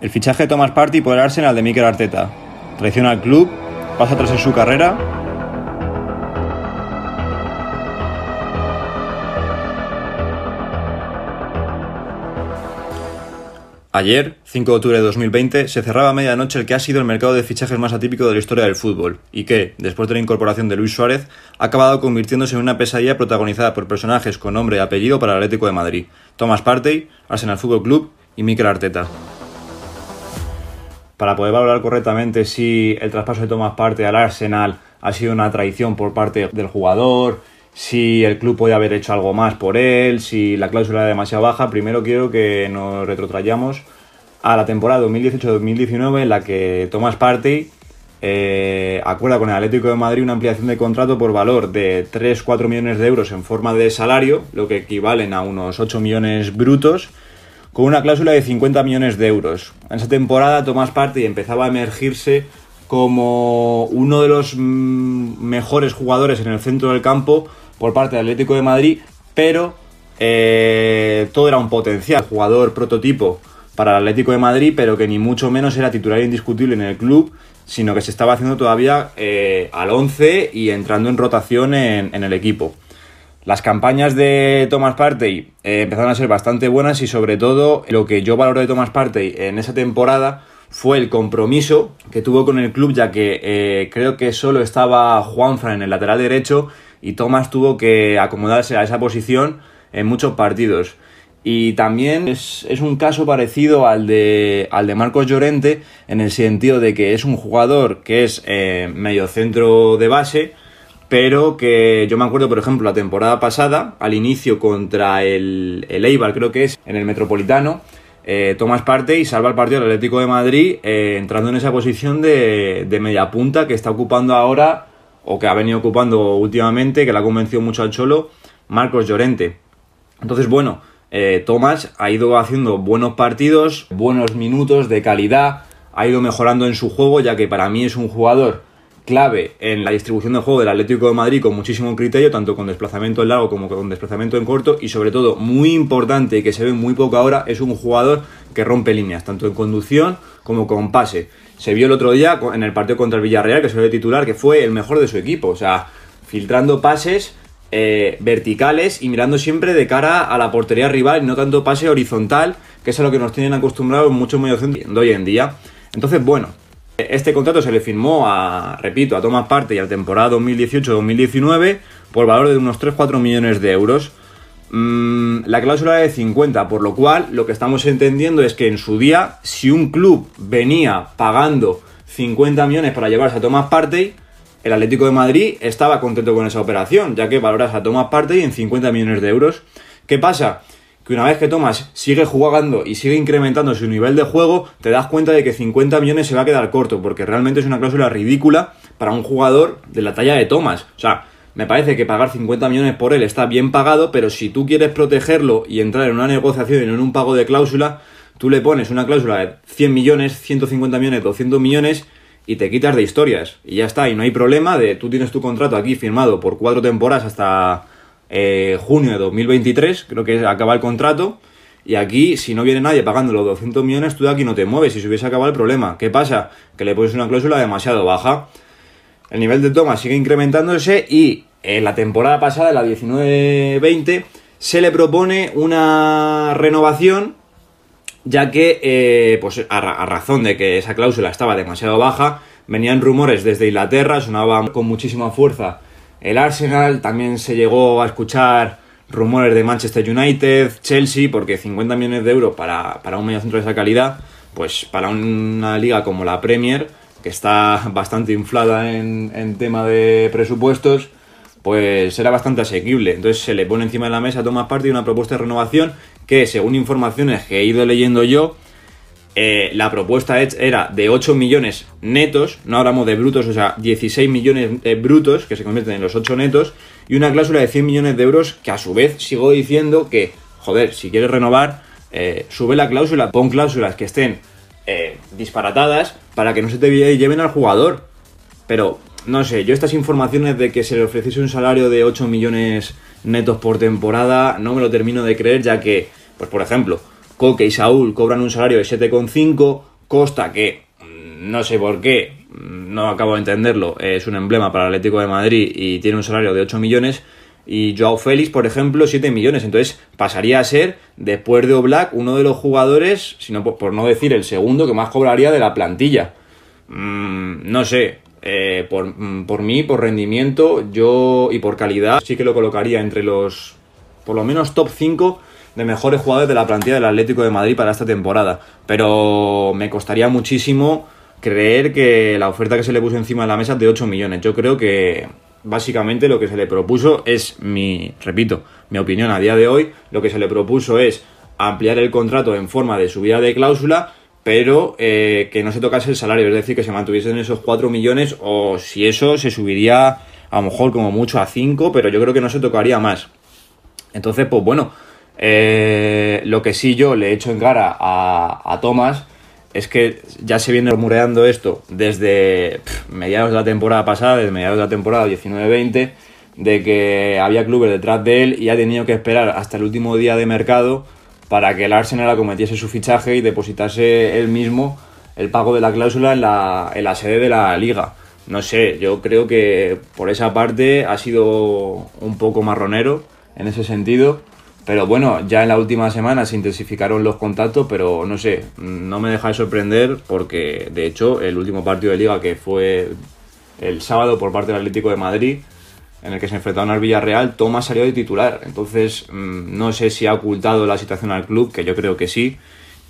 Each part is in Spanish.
El fichaje de Thomas Party por el Arsenal de Mikel Arteta. Traiciona al club, pasa atrás en su carrera. Ayer, 5 de octubre de 2020, se cerraba a medianoche el que ha sido el mercado de fichajes más atípico de la historia del fútbol y que, después de la incorporación de Luis Suárez, ha acabado convirtiéndose en una pesadilla protagonizada por personajes con nombre y apellido para el Atlético de Madrid, Thomas Partey, Arsenal Fútbol Club y Mikel Arteta. Para poder valorar correctamente si el traspaso de Thomas Partey al Arsenal ha sido una traición por parte del jugador, si el club puede haber hecho algo más por él, si la cláusula era demasiado baja, primero quiero que nos retrotrayamos a la temporada 2018-2019 en la que Thomas Partey eh, acuerda con el Atlético de Madrid una ampliación de contrato por valor de 3-4 millones de euros en forma de salario, lo que equivalen a unos 8 millones brutos, con una cláusula de 50 millones de euros. En esa temporada Thomas Partey empezaba a emergirse como uno de los mm, mejores jugadores en el centro del campo por parte del Atlético de Madrid, pero eh, todo era un potencial jugador prototipo para el Atlético de Madrid, pero que ni mucho menos era titular indiscutible en el club, sino que se estaba haciendo todavía eh, al 11 y entrando en rotación en, el equipo. Las campañas de Thomas Partey eh, empezaron a ser bastante buenas y sobre todo lo que yo valoro de Thomas Partey en esa temporada fue el compromiso que tuvo con el club, ya que eh, creo que solo estaba Juanfran en el lateral derecho y Tomás tuvo que acomodarse a esa posición en muchos partidos. Y también es, un caso parecido al de, al de Marcos Llorente, en el sentido de que es un jugador que es eh, medio centro de base, pero que yo me acuerdo, por ejemplo, la temporada pasada, al inicio contra el, el Eibar, creo que es, en el Metropolitano, eh, tomas parte y salva el partido del Atlético de Madrid eh, entrando en esa posición de, media punta que está ocupando ahora o que ha venido ocupando últimamente, que le ha convencido mucho al Cholo, Marcos Llorente. Entonces, bueno, eh, Tomás ha ido haciendo buenos partidos, buenos minutos de calidad, ha ido mejorando en su juego, ya que para mí es un jugador clave en la distribución de juego del Atlético de Madrid con muchísimo criterio, tanto con desplazamiento en largo como con desplazamiento en corto y sobre todo muy importante y que se ve muy poco ahora es un jugador que rompe líneas, tanto en conducción como con pase. Se vio el otro día en el partido contra el Villarreal, que se ve titular, que fue el mejor de su equipo, o sea, filtrando pases eh, verticales y mirando siempre de cara a la portería rival no tanto pase horizontal, que es a lo que nos tienen acostumbrados muchos medios de hoy en día. Entonces, bueno, este contrato se le firmó a, repito, a Thomas Parte y a la temporada 2018-2019 por valor de unos 3-4 millones de euros. Mm, la cláusula de 50, por lo cual lo que estamos entendiendo es que en su día, si un club venía pagando 50 millones para llevarse a Thomas Partey, el Atlético de Madrid estaba contento con esa operación, ya que valoras a Thomas Partey en 50 millones de euros. ¿Qué pasa? Que una vez que Thomas sigue jugando y sigue incrementando su nivel de juego, te das cuenta de que 50 millones se va a quedar corto, porque realmente es una cláusula ridícula para un jugador de la talla de Thomas. O sea, me parece que pagar 50 millones por él está bien pagado, pero si tú quieres protegerlo y entrar en una negociación y en un pago de cláusula, tú le pones una cláusula de 100 millones, 150 millones, 200 millones y te quitas de historias. Y ya está, y no hay problema de tú tienes tu contrato aquí firmado por cuatro temporadas hasta eh, junio de 2023, creo que acaba el contrato. Y aquí, si no viene nadie pagando los 200 millones, tú de aquí no te mueves y se hubiese acabado el problema. ¿Qué pasa? Que le pones una cláusula demasiado baja. El nivel de toma sigue incrementándose y en la temporada pasada, la 19-20, se le propone una renovación, ya que, eh, pues a, a razón de que esa cláusula estaba demasiado baja, venían rumores desde Inglaterra, sonaba con muchísima fuerza el Arsenal, también se llegó a escuchar rumores de Manchester United, Chelsea, porque 50 millones de euros para, para un mediocentro de esa calidad, pues para una liga como la Premier, que está bastante inflada en, en tema de presupuestos, pues era bastante asequible. Entonces se le pone encima de la mesa a Thomas Partey una propuesta de renovación que, según informaciones que he ido leyendo yo, eh, la propuesta era de 8 millones netos, no hablamos de brutos, o sea, 16 millones eh, brutos, que se convierten en los 8 netos, y una cláusula de 100 millones de euros, que a su vez sigo diciendo que, joder, si quieres renovar, eh, sube la cláusula, pon cláusulas que estén disparatadas para que no se te lleven al jugador. Pero, no sé, yo estas informaciones de que se le ofreciese un salario de 8 millones netos por temporada, no me lo termino de creer, ya que, pues por ejemplo, Coque y Saúl cobran un salario de 7,5, Costa, que mm, no sé por qué, mm, no acabo de entenderlo, es un emblema para el Atlético de Madrid y tiene un salario de 8 millones. Y Joao Félix, por ejemplo, 7 millones. Entonces pasaría a ser, después de Oblak, uno de los jugadores, sino por no decir el segundo, que más cobraría de la plantilla. Mm, no sé, eh, por, por mí, por rendimiento, yo y por calidad, sí que lo colocaría entre los, por lo menos, top 5 de mejores jugadores de la plantilla del Atlético de Madrid para esta temporada. Pero me costaría muchísimo creer que la oferta que se le puso encima de la mesa es de 8 millones. Yo creo que básicamente lo que se le propuso es mi, repito, mi opinión a día de hoy, lo que se le propuso es ampliar el contrato en forma de subida de cláusula, pero eh, que no se tocase el salario, es decir, que se mantuviesen esos 4 millones o si eso se subiría a lo mejor como mucho a 5, pero yo creo que no se tocaría más. Entonces, pues bueno, eh, lo que sí yo le he hecho en cara a, a Thomas es que ya se viene rumoreando esto desde mediados de la temporada pasada, desde mediados de la temporada 19-20, de que había clubes detrás de él y ha tenido que esperar hasta el último día de mercado para que el Arsenal acometiese su fichaje y depositase él mismo el pago de la cláusula en la, en la sede de la liga. No sé, yo creo que por esa parte ha sido un poco marronero en ese sentido pero bueno, ya en la última semana se intensificaron los contactos, pero no sé, no me deja de sorprender porque de hecho el último partido de liga que fue el sábado por parte del Atlético de Madrid, en el que se enfrentaron al Villarreal, Tomás salió de titular. Entonces, mm, no sé si ha ocultado la situación al club, que yo creo que sí.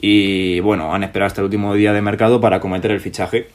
Y bueno, han esperado hasta el último día de mercado para cometer el fichaje.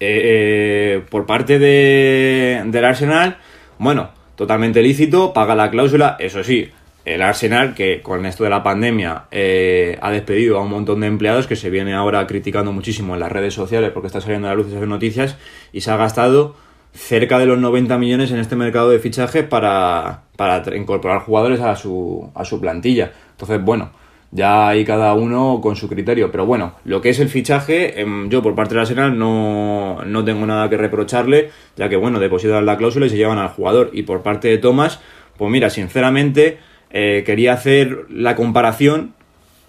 Eh, por parte de, del Arsenal, bueno, totalmente lícito, paga la cláusula, eso sí, el Arsenal, que con esto de la pandemia eh, ha despedido a un montón de empleados, que se viene ahora criticando muchísimo en las redes sociales porque está saliendo a la luz esas noticias, y se ha gastado cerca de los 90 millones en este mercado de fichajes para, para incorporar jugadores a su, a su plantilla. Entonces, bueno, ya hay cada uno con su criterio. Pero bueno, lo que es el fichaje, em, yo por parte del Arsenal no, no tengo nada que reprocharle, ya que bueno, depositan la cláusula y se llevan al jugador. Y por parte de Thomas, pues mira, sinceramente eh, quería hacer la comparación,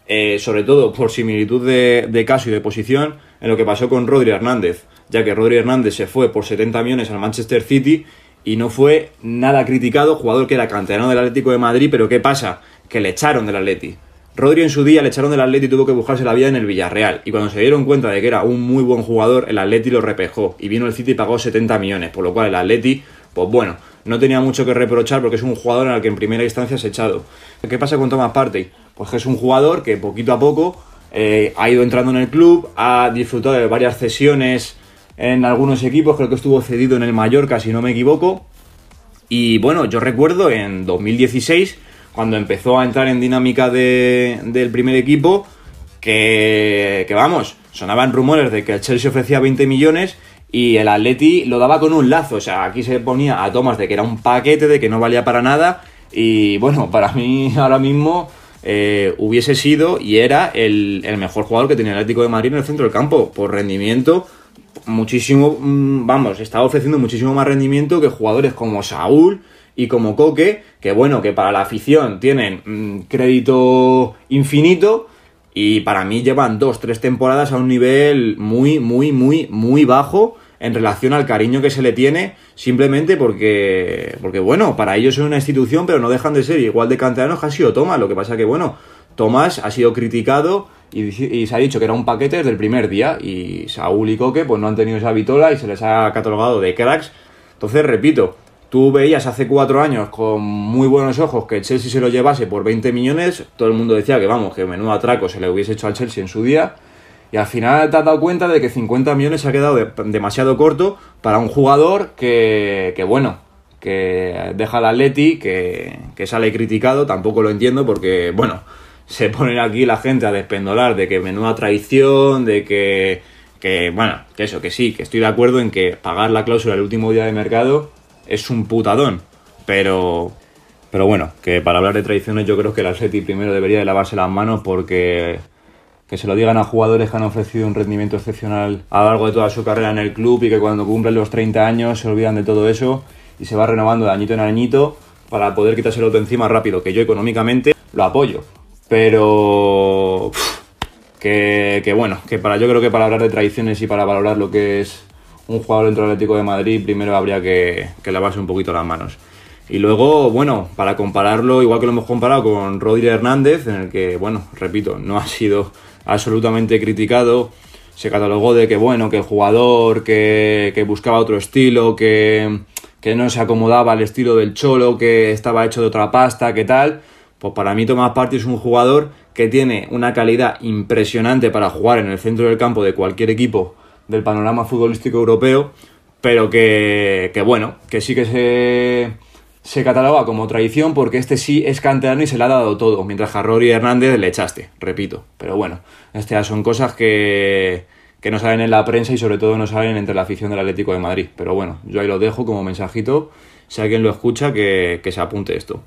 eh, sobre todo por similitud de, caso y de posición, en lo que pasó con Rodri Hernández, ya que Rodri Hernández se fue por 70 millones al Manchester City y no fue nada criticado, jugador que era canterano del Atlético de Madrid, pero ¿qué pasa? Que le echaron del Atleti. Rodri en su día le echaron del Atleti y tuvo que buscarse la vida en el Villarreal. Y cuando se dieron cuenta de que era un muy buen jugador, el Atleti lo repejó. Y vino el City y pagó 70 millones. Por lo cual el Atleti, pues bueno, no tenía mucho que reprochar porque es un jugador el que en primera instancia ha echado. ¿Qué pasa con Thomas Partey? Pues que es un jugador que poquito a poco eh, ha ido entrando en el club, ha disfrutado de varias cesiones en algunos equipos, creo que estuvo cedido en el Mallorca, si no me equivoco. Y bueno, yo recuerdo en 2016, cuando empezó a entrar en dinámica del primer equipo, que, que vamos, sonaban rumores de que el Chelsea ofrecía 20 millones y el Atleti lo daba con un lazo. O sea, aquí se ponía a Thomas de que era un paquete, de que no valía para nada. Y bueno, para mí ahora mismo eh, hubiese sido y era el, mejor jugador que tenía el Atlético de Madrid en el centro del campo. Por rendimiento, muchísimo, mm, vamos, estaba ofreciendo muchísimo más rendimiento que jugadores como Saúl y como Coque, que bueno, que para la afición tienen mm, crédito infinito y para mí llevan dos, tres temporadas a un nivel muy, muy, muy, muy bajo en relación al cariño que se le tiene, simplemente porque, porque bueno, para ellos es una institución, pero no dejan de ser igual de canteranos que ha sido Tomás. Lo que pasa que, bueno, Tomás ha sido criticado y, se ha dicho que era un paquete desde el primer día. Y Saúl y Coque, pues no han tenido esa vitola y se les ha catalogado de cracks. Entonces, repito, Tú veías hace cuatro años con muy buenos ojos que Chelsea se lo llevase por 20 millones, todo el mundo decía que vamos, que menudo atraco se le hubiese hecho al Chelsea en su día, y al final te has dado cuenta de que 50 millones se ha quedado demasiado corto para un jugador que, que bueno, que deja al Atleti, que, que sale criticado, tampoco lo entiendo porque, bueno, se ponen aquí la gente a despendolar de que menuda traición, de que, que, bueno, que eso, que sí, que estoy de acuerdo en que pagar la cláusula el último día de mercado es un putadón. Pero, pero bueno, que para hablar de tradiciones yo creo que el Atleti primero debería de lavarse las manos porque que se lo digan a jugadores que han ofrecido un rendimiento excepcional a lo largo de toda su carrera en el club y que cuando cumplen los 30 años se olvidan de todo eso y se va renovando de añito en añito para poder quitárselo de encima rápido, que yo económicamente lo apoyo. Pero Que, que, bueno, que para yo creo que para hablar de tradiciones y para valorar lo que es un jugador dentro del Atlético de Madrid, primero habría que, que lavarse un poquito las manos. Y luego, bueno, para compararlo, igual que lo hemos comparado con Rodri Hernández, en el que, bueno, repito, no ha sido absolutamente criticado. Se catalogó de que, bueno, que el jugador que, que buscaba otro estilo, que, que no se acomodaba al estilo del Cholo, que estaba hecho de otra pasta, que tal. Pues para mí Tomás Partey es un jugador que tiene una calidad impresionante para jugar en el centro del campo de cualquier equipo del panorama futbolístico europeo, pero que, que bueno, que sí que se se cataloga como traición porque este sí es canterano y se le ha dado todo, mientras a Rory Hernández le echaste, repito. Pero bueno, estas son cosas que, que no salen en la prensa y sobre todo no salen entre la afición del Atlético de Madrid. Pero bueno, yo ahí lo dejo como mensajito, si alguien lo escucha, que, que se apunte esto.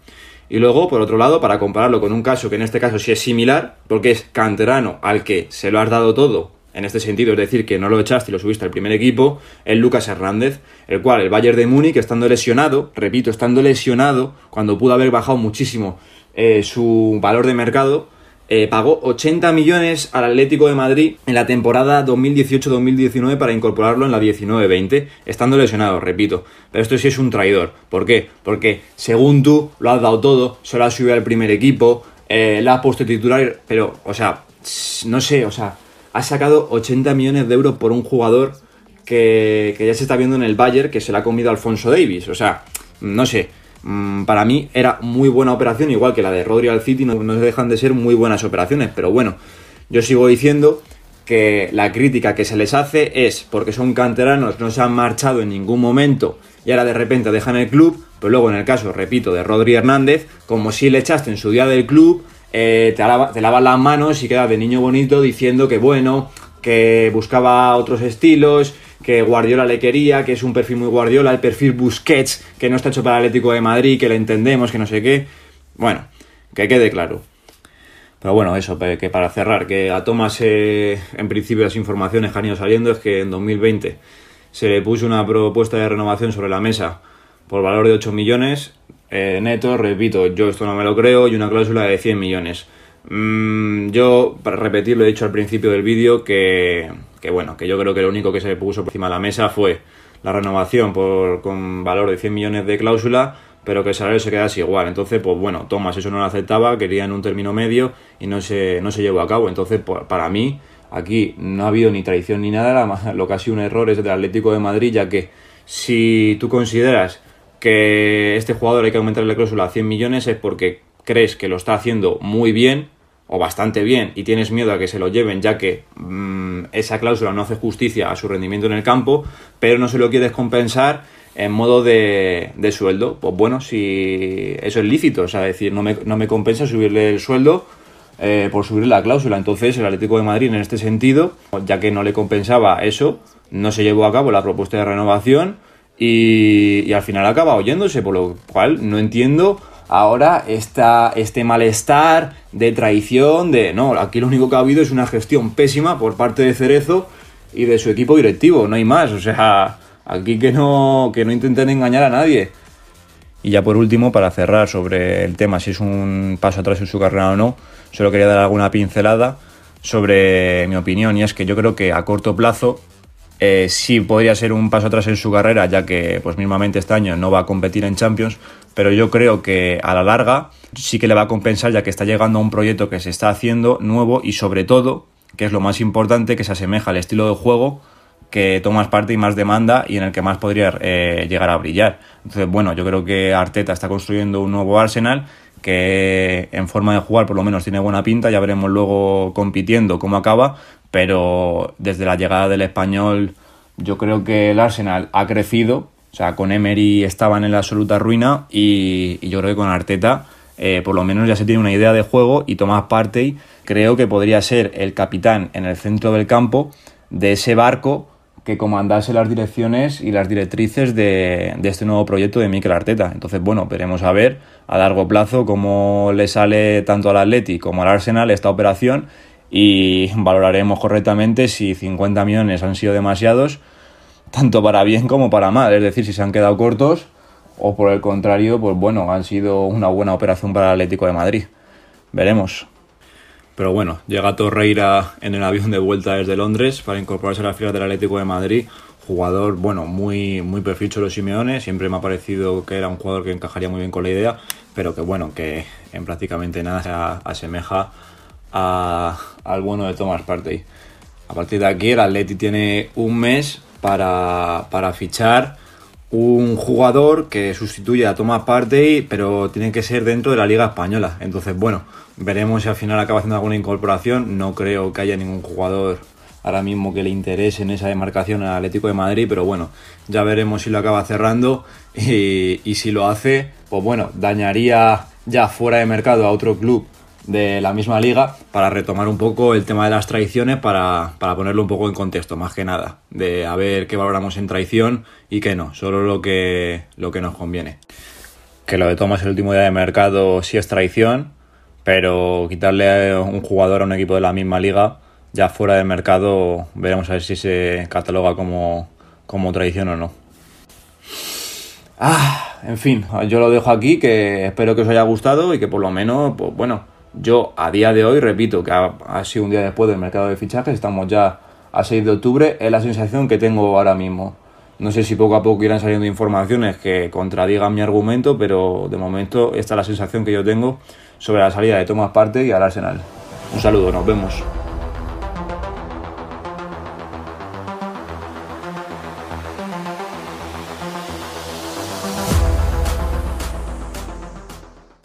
Y luego, por otro lado, para compararlo con un caso que en este caso sí es similar, porque es canterano al que se lo has dado todo en este sentido, es decir, que no lo echaste y lo subiste al primer equipo, el Lucas Hernández, el cual el Bayern de Múnich, estando lesionado, repito, estando lesionado, cuando pudo haber bajado muchísimo eh, su valor de mercado, eh, pagó 80 millones al Atlético de Madrid en la temporada 2018-2019 para incorporarlo en la 19-20, estando lesionado, repito. Pero esto sí es un traidor. ¿Por qué? Porque según tú lo has dado todo, solo has subido al primer equipo, eh, la has puesto titular, pero, o sea, no sé, o sea ha sacado 80 millones de euros por un jugador que, ya se está viendo en el Bayern, que se le ha comido Alfonso Davis. O sea, no sé, mm, para mí era muy buena operación, igual que la de Rodri al City, no, no dejan de ser muy buenas operaciones, pero bueno, yo sigo diciendo que la crítica que se les hace es porque son canteranos, no se han marchado en ningún momento y ahora de repente dejan el club, pero luego en el caso, repito, de Rodri Hernández, como si le echaste en su día del club, eh, te, lavas las manos y quedas de niño bonito diciendo que bueno, que buscaba otros estilos, que Guardiola le quería, que es un perfil muy Guardiola, el perfil Busquets, que no está hecho para el Atlético de Madrid, que le entendemos, que no sé qué. Bueno, que quede claro. Pero bueno, eso, que para cerrar, que a Thomas, eh, en principio, las informaciones que han ido saliendo es que en 2020 se le puso una propuesta de renovación sobre la mesa por valor de 8 millones eh, neto, repito, yo esto no me lo creo, y una cláusula de 100 millones. Mm, yo, para repetir, lo he dicho al principio del vídeo, que, que, bueno, que yo creo que lo único que se puso por encima de la mesa fue la renovación por, con valor de 100 millones de cláusula, pero que el salario se quedase igual. Entonces, pues bueno, Thomas eso no lo aceptaba, quería en un término medio y no se, no se llevó a cabo. Entonces, pues, para mí, aquí no ha habido ni traición ni nada, lo que ha sido un error es del Atlético de Madrid, ya que si tú consideras que este jugador hay que aumentarle la cláusula a 100 millones es porque crees que lo está haciendo muy bien o bastante bien y tienes miedo a que se lo lleven ya que mm, esa cláusula no hace justicia a su rendimiento en el campo, pero no se lo quieres compensar en modo de, sueldo. Pues bueno, si eso es lícito, o sea, decir, no me, no me compensa subirle el sueldo eh, por subirle la cláusula. Entonces el Atlético de Madrid en este sentido, ya que no le compensaba eso, no se llevó a cabo la propuesta de renovación y, al final acaba oyéndose, por lo cual no entiendo ahora esta, este malestar de traición, de no, aquí lo único que ha habido es una gestión pésima por parte de Cerezo y de su equipo directivo, no hay más, o sea, aquí que no, que no intenten engañar a nadie. Y ya por último, para cerrar sobre el tema, si es un paso atrás en su carrera o no, solo quería dar alguna pincelada sobre mi opinión, y es que yo creo que a corto plazo eh, sí podría ser un paso atrás en su carrera, ya que pues mismamente este año no va a competir en Champions, pero yo creo que a la larga sí que le va a compensar ya que está llegando a un proyecto que se está haciendo nuevo y sobre todo, que es lo más importante, que se asemeja al estilo de juego que tomas parte y más demanda y en el que más podría eh, llegar a brillar. Entonces, bueno, yo creo que Arteta está construyendo un nuevo Arsenal que en forma de jugar por lo menos tiene buena pinta, ya veremos luego compitiendo cómo acaba, pero desde la llegada del español yo creo que el Arsenal ha crecido, o sea, con Emery estaban en la absoluta ruina y, yo creo que con Arteta eh, por lo menos ya se tiene una idea de juego y Tomás Partey creo que podría ser el capitán en el centro del campo de ese barco que comandase las direcciones y las directrices de, de, este nuevo proyecto de Mikel Arteta. Entonces, bueno, veremos a ver a largo plazo cómo le sale tanto al Atleti como al Arsenal esta operación y valoraremos correctamente si 50 millones han sido demasiados, tanto para bien como para mal, es decir, si se han quedado cortos o por el contrario, pues bueno, han sido una buena operación para el Atlético de Madrid. Veremos. Pero bueno, llega Torreira en el avión de vuelta desde Londres para incorporarse a las filas del Atlético de Madrid. Jugador, bueno, muy, muy perfil los Simeone. Siempre me ha parecido que era un jugador que encajaría muy bien con la idea, pero que bueno, que en prácticamente nada se asemeja al bueno de Thomas Partey. A partir de aquí, el Atleti tiene un mes para, para fichar un jugador que sustituye a Thomas Partey, pero tiene que ser dentro de la Liga Española. Entonces, bueno, veremos si al final acaba haciendo alguna incorporación. No creo que haya ningún jugador ahora mismo que le interese en esa demarcación al Atlético de Madrid, pero bueno, ya veremos si lo acaba cerrando y, y si lo hace, pues bueno, dañaría ya fuera de mercado a otro club de la misma liga para retomar un poco el tema de las traiciones, para, ponerlo un poco en contexto, más que nada, de a ver qué valoramos en traición y qué no, solo lo que, lo que nos conviene. Que lo de Thomas el último día de mercado sí es traición, pero quitarle un jugador a un equipo de la misma liga, ya fuera de mercado, veremos a ver si se cataloga como, como traición o no. Ah, en fin, yo lo dejo aquí, que espero que os haya gustado y que por lo menos, pues bueno, yo a día de hoy, repito, que ha, sido un día después del mercado de fichajes, estamos ya a 6 de octubre, es la sensación que tengo ahora mismo. No sé si poco a poco irán saliendo informaciones que contradigan mi argumento, pero de momento esta es la sensación que yo tengo sobre la salida de Tomás Parte y al Arsenal. Un saludo, nos vemos.